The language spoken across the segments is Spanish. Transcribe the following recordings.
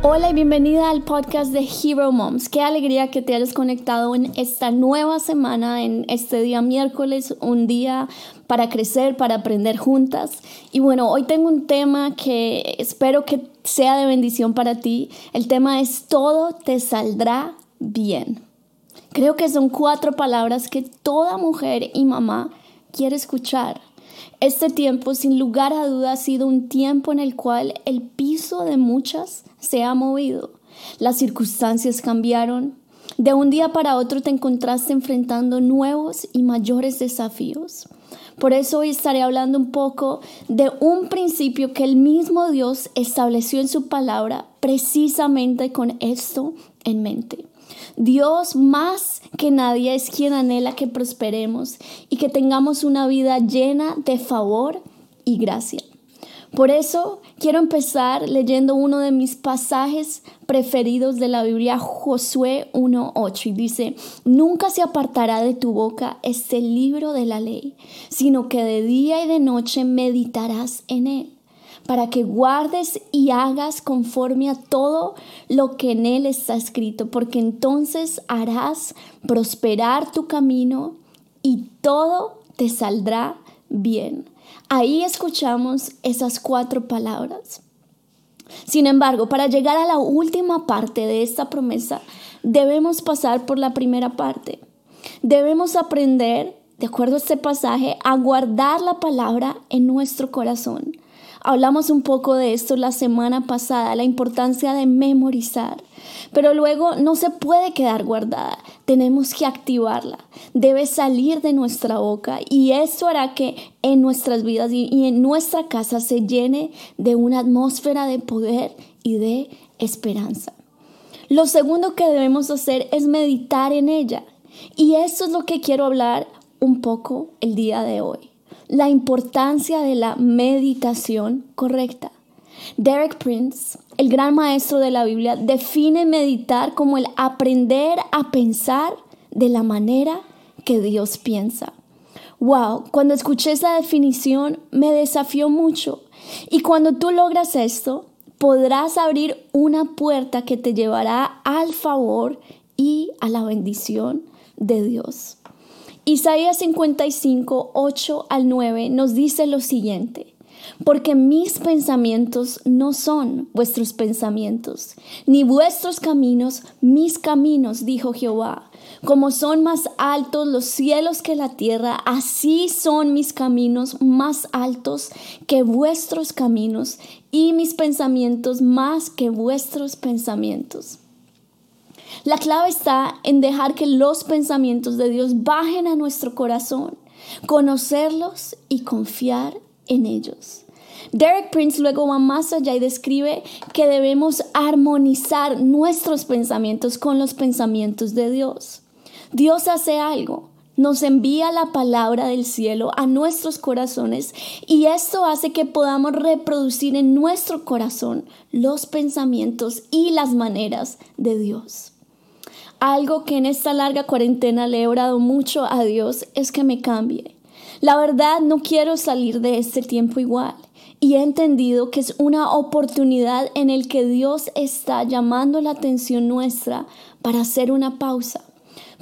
Hola y bienvenida al podcast de Hero Moms. Qué alegría que te hayas conectado en esta nueva semana, en este día miércoles, un día para crecer, para aprender juntas. Y bueno, hoy tengo un tema que espero que sea de bendición para ti. El tema es todo te saldrá bien. Creo que son cuatro palabras que toda mujer y mamá quiere escuchar. Este tiempo, sin lugar a duda, ha sido un tiempo en el cual el piso de muchas se ha movido. Las circunstancias cambiaron. De un día para otro te encontraste enfrentando nuevos y mayores desafíos. Por eso hoy estaré hablando un poco de un principio que el mismo Dios estableció en su palabra precisamente con esto en mente. Dios más que nadie es quien anhela que prosperemos y que tengamos una vida llena de favor y gracia. Por eso quiero empezar leyendo uno de mis pasajes preferidos de la Biblia, Josué 1.8, y dice, nunca se apartará de tu boca este libro de la ley, sino que de día y de noche meditarás en él para que guardes y hagas conforme a todo lo que en él está escrito, porque entonces harás prosperar tu camino y todo te saldrá bien. Ahí escuchamos esas cuatro palabras. Sin embargo, para llegar a la última parte de esta promesa, debemos pasar por la primera parte. Debemos aprender, de acuerdo a este pasaje, a guardar la palabra en nuestro corazón Hablamos un poco de esto la semana pasada, la importancia de memorizar, pero luego no se puede quedar guardada, tenemos que activarla, debe salir de nuestra boca y esto hará que en nuestras vidas y en nuestra casa se llene de una atmósfera de poder y de esperanza. Lo segundo que debemos hacer es meditar en ella. Y esto es lo que quiero hablar un poco el día de hoy la importancia de la meditación correcta. Derek Prince, el gran maestro de la Biblia, define meditar como el aprender a pensar de la manera que Dios piensa. Wow, cuando escuché esa definición me desafió mucho. Y cuando tú logras esto, podrás abrir una puerta que te llevará al favor y a la bendición de Dios. Isaías 55, 8 al 9 nos dice lo siguiente. Porque mis pensamientos no son vuestros pensamientos, ni vuestros caminos mis caminos, dijo Jehová. Como son más altos los cielos que la tierra, así son mis caminos más altos que vuestros caminos, y mis pensamientos más que vuestros pensamientos. La clave está en dejar que los pensamientos de Dios bajen a nuestro corazón, conocerlos y confiar en ellos. Derek Prince luego va más allá y describe que debemos armonizar nuestros pensamientos con los pensamientos de Dios. Dios hace algo, nos envía la palabra del cielo a nuestros corazones y esto hace que podamos reproducir en nuestro corazón los pensamientos y las maneras de Dios. Algo que en esta larga cuarentena le he orado mucho a Dios es que me cambie. La verdad no quiero salir de este tiempo igual y he entendido que es una oportunidad en el que Dios está llamando la atención nuestra para hacer una pausa,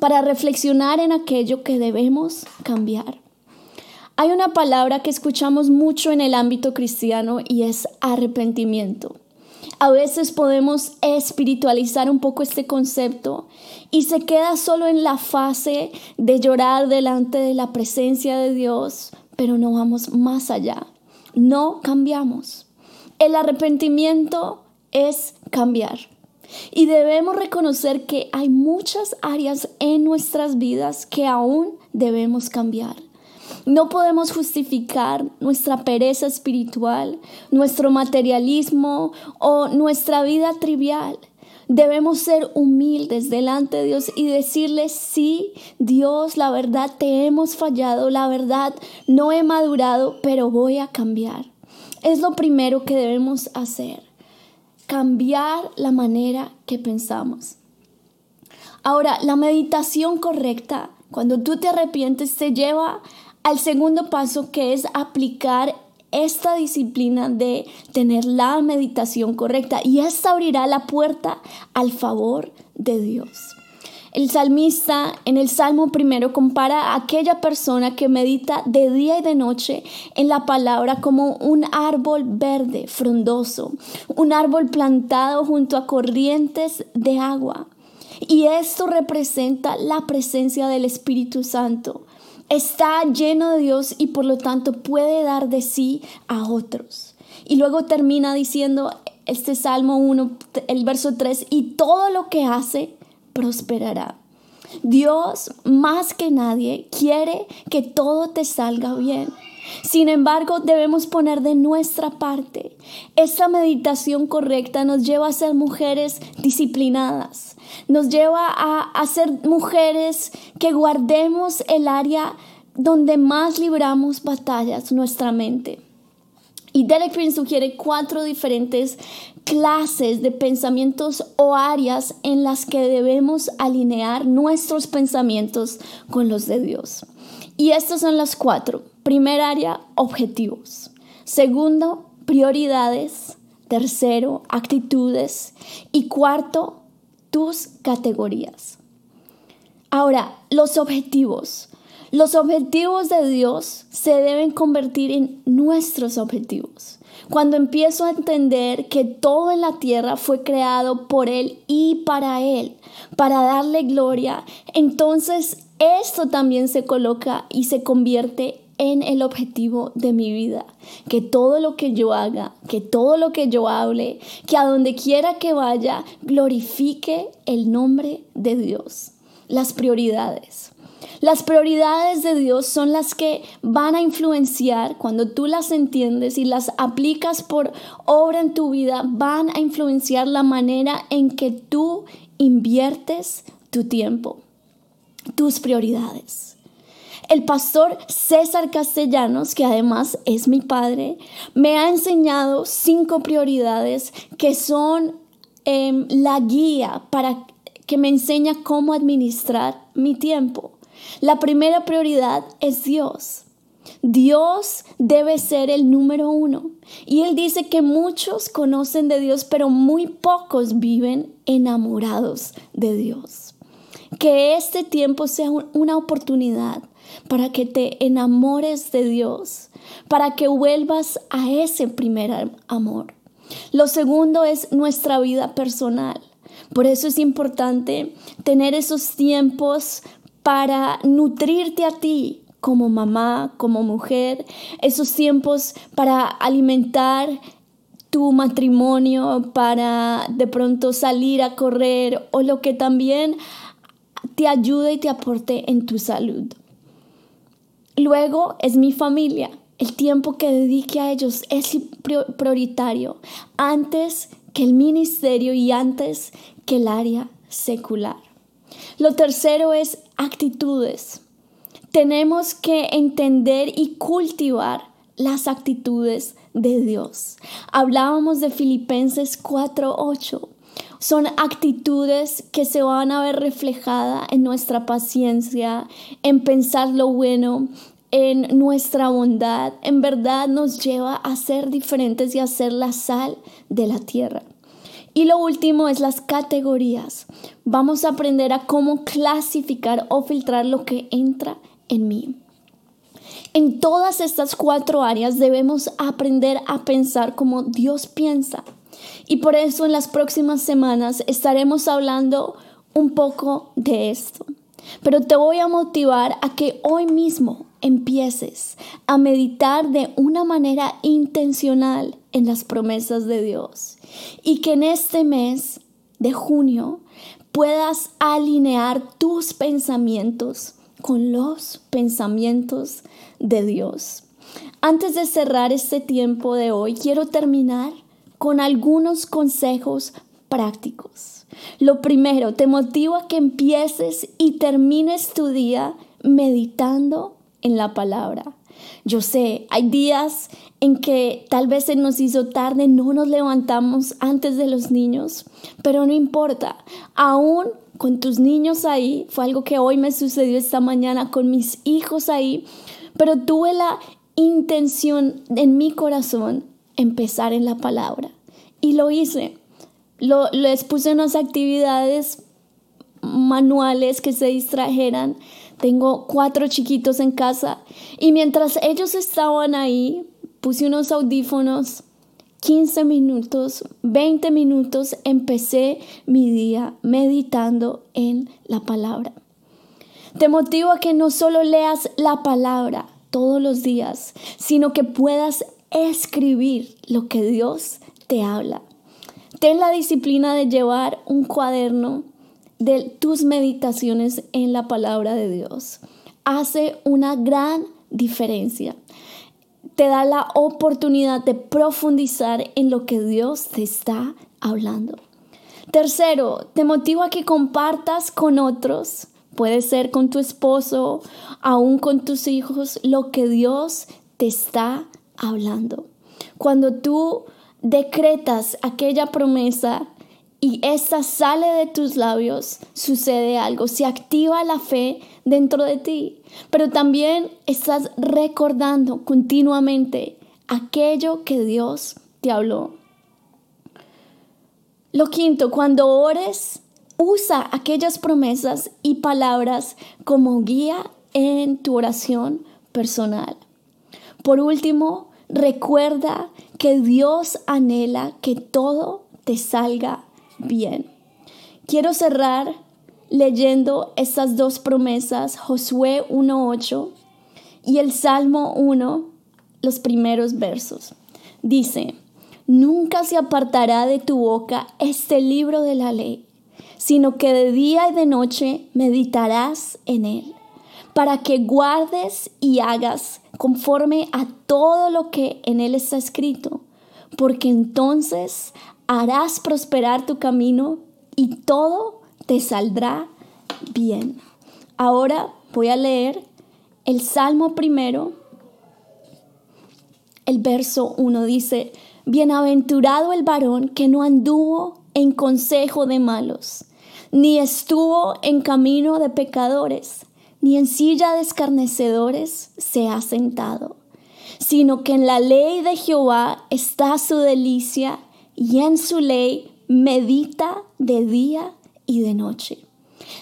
para reflexionar en aquello que debemos cambiar. Hay una palabra que escuchamos mucho en el ámbito cristiano y es arrepentimiento. A veces podemos espiritualizar un poco este concepto y se queda solo en la fase de llorar delante de la presencia de Dios, pero no vamos más allá. No cambiamos. El arrepentimiento es cambiar. Y debemos reconocer que hay muchas áreas en nuestras vidas que aún debemos cambiar. No podemos justificar nuestra pereza espiritual, nuestro materialismo o nuestra vida trivial. Debemos ser humildes delante de Dios y decirle, sí, Dios, la verdad te hemos fallado, la verdad no he madurado, pero voy a cambiar. Es lo primero que debemos hacer, cambiar la manera que pensamos. Ahora, la meditación correcta, cuando tú te arrepientes, te lleva al segundo paso que es aplicar esta disciplina de tener la meditación correcta y esta abrirá la puerta al favor de Dios. El salmista en el Salmo primero compara a aquella persona que medita de día y de noche en la palabra como un árbol verde, frondoso, un árbol plantado junto a corrientes de agua. Y esto representa la presencia del Espíritu Santo. Está lleno de Dios y por lo tanto puede dar de sí a otros. Y luego termina diciendo este Salmo 1, el verso 3, y todo lo que hace prosperará. Dios, más que nadie, quiere que todo te salga bien. Sin embargo, debemos poner de nuestra parte. Esta meditación correcta nos lleva a ser mujeres disciplinadas, nos lleva a, a ser mujeres que guardemos el área donde más libramos batallas, nuestra mente. Y Derek Prince sugiere cuatro diferentes clases de pensamientos o áreas en las que debemos alinear nuestros pensamientos con los de Dios. Y estas son las cuatro. Primer área, objetivos. Segundo, prioridades. Tercero, actitudes. Y cuarto, tus categorías. Ahora, los objetivos. Los objetivos de Dios se deben convertir en nuestros objetivos. Cuando empiezo a entender que todo en la tierra fue creado por Él y para Él, para darle gloria, entonces esto también se coloca y se convierte en el objetivo de mi vida. Que todo lo que yo haga, que todo lo que yo hable, que a donde quiera que vaya, glorifique el nombre de Dios. Las prioridades. Las prioridades de Dios son las que van a influenciar, cuando tú las entiendes y las aplicas por obra en tu vida, van a influenciar la manera en que tú inviertes tu tiempo, tus prioridades. El pastor César Castellanos, que además es mi padre, me ha enseñado cinco prioridades que son em, la guía para que me enseña cómo administrar mi tiempo. La primera prioridad es Dios. Dios debe ser el número uno. Y Él dice que muchos conocen de Dios, pero muy pocos viven enamorados de Dios. Que este tiempo sea una oportunidad para que te enamores de Dios, para que vuelvas a ese primer amor. Lo segundo es nuestra vida personal. Por eso es importante tener esos tiempos para nutrirte a ti como mamá, como mujer, esos tiempos para alimentar tu matrimonio, para de pronto salir a correr o lo que también te ayude y te aporte en tu salud. Luego es mi familia. El tiempo que dedique a ellos es prioritario antes que el ministerio y antes que el área secular. Lo tercero es actitudes. Tenemos que entender y cultivar las actitudes de Dios. Hablábamos de Filipenses 4:8. Son actitudes que se van a ver reflejadas en nuestra paciencia, en pensar lo bueno, en nuestra bondad. En verdad nos lleva a ser diferentes y a ser la sal de la tierra. Y lo último es las categorías. Vamos a aprender a cómo clasificar o filtrar lo que entra en mí. En todas estas cuatro áreas debemos aprender a pensar como Dios piensa. Y por eso en las próximas semanas estaremos hablando un poco de esto. Pero te voy a motivar a que hoy mismo empieces a meditar de una manera intencional en las promesas de Dios y que en este mes de junio puedas alinear tus pensamientos con los pensamientos de Dios. Antes de cerrar este tiempo de hoy, quiero terminar con algunos consejos prácticos. Lo primero, te motivo a que empieces y termines tu día meditando en la palabra. Yo sé, hay días en que tal vez se nos hizo tarde, no nos levantamos antes de los niños, pero no importa, aún con tus niños ahí, fue algo que hoy me sucedió esta mañana con mis hijos ahí, pero tuve la intención en mi corazón empezar en la palabra. Y lo hice. Lo, les puse unas actividades manuales que se distrajeran. Tengo cuatro chiquitos en casa y mientras ellos estaban ahí, puse unos audífonos, 15 minutos, 20 minutos, empecé mi día meditando en la palabra. Te motivo a que no solo leas la palabra todos los días, sino que puedas escribir lo que Dios te habla. Ten la disciplina de llevar un cuaderno de tus meditaciones en la palabra de Dios. Hace una gran diferencia. Te da la oportunidad de profundizar en lo que Dios te está hablando. Tercero, te motivo a que compartas con otros, puede ser con tu esposo, aún con tus hijos, lo que Dios te está hablando. Cuando tú decretas aquella promesa y esta sale de tus labios, sucede algo, se activa la fe dentro de ti, pero también estás recordando continuamente aquello que Dios te habló. Lo quinto, cuando ores, usa aquellas promesas y palabras como guía en tu oración personal. Por último, recuerda que Dios anhela que todo te salga bien. Quiero cerrar leyendo estas dos promesas, Josué 1.8 y el Salmo 1, los primeros versos. Dice, nunca se apartará de tu boca este libro de la ley, sino que de día y de noche meditarás en él, para que guardes y hagas conforme a todo lo que en él está escrito, porque entonces harás prosperar tu camino y todo te saldrá bien. Ahora voy a leer el Salmo primero. El verso 1 dice, Bienaventurado el varón que no anduvo en consejo de malos, ni estuvo en camino de pecadores, ni en silla de escarnecedores se ha sentado, sino que en la ley de Jehová está su delicia y en su ley medita de día y de noche.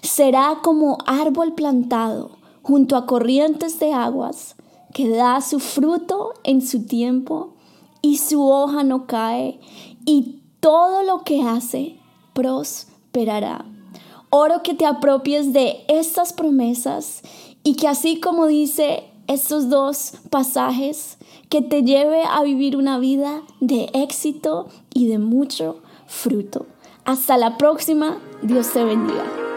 Será como árbol plantado junto a corrientes de aguas, que da su fruto en su tiempo y su hoja no cae, y todo lo que hace prosperará. Oro que te apropies de estas promesas y que así como dice estos dos pasajes, que te lleve a vivir una vida de éxito y de mucho fruto. Hasta la próxima. Dios te bendiga.